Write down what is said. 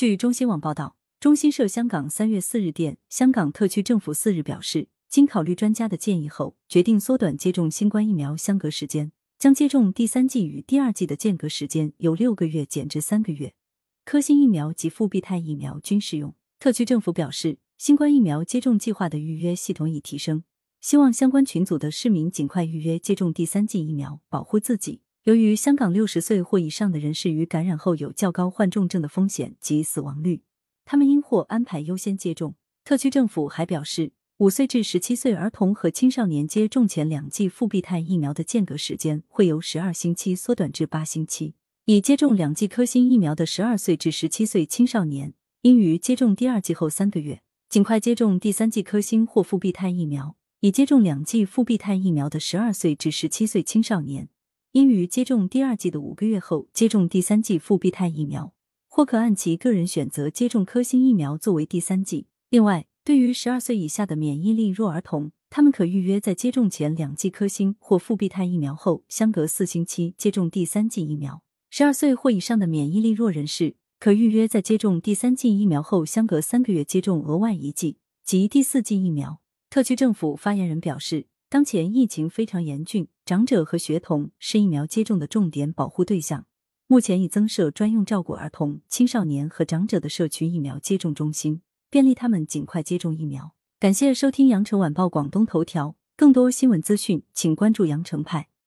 据中新网报道，中新社香港三月四日电，香港特区政府四日表示，经考虑专家的建议后，决定缩短接种新冠疫苗相隔时间，将接种第三剂与第二剂的间隔时间由六个月减至三个月。科兴疫苗及复必泰疫苗均适用。特区政府表示，新冠疫苗接种计划的预约系统已提升，希望相关群组的市民尽快预约接种第三剂疫苗，保护自己。由于香港六十岁或以上的人士与感染后有较高患重症的风险及死亡率，他们应获安排优先接种。特区政府还表示，五岁至十七岁儿童和青少年接种前两剂复必泰疫苗的间隔时间会由十二星期缩短至八星期。已接种两剂科兴疫苗的十二岁至十七岁青少年，应于接种第二剂后三个月尽快接种第三剂科兴或复必泰疫苗。已接种两剂复必泰疫苗的十二岁至十七岁青少年。应于接种第二剂的五个月后接种第三剂复必泰疫苗，或可按其个人选择接种科兴疫苗作为第三剂。另外，对于十二岁以下的免疫力弱儿童，他们可预约在接种前两剂科兴或复必泰疫苗后，相隔四星期接种第三剂疫苗。十二岁或以上的免疫力弱人士，可预约在接种第三剂疫苗后，相隔三个月接种额外一剂及第四剂疫苗。特区政府发言人表示。当前疫情非常严峻，长者和学童是疫苗接种的重点保护对象。目前已增设专用照顾儿童、青少年和长者的社区疫苗接种中心，便利他们尽快接种疫苗。感谢收听羊城晚报广东头条，更多新闻资讯，请关注羊城派。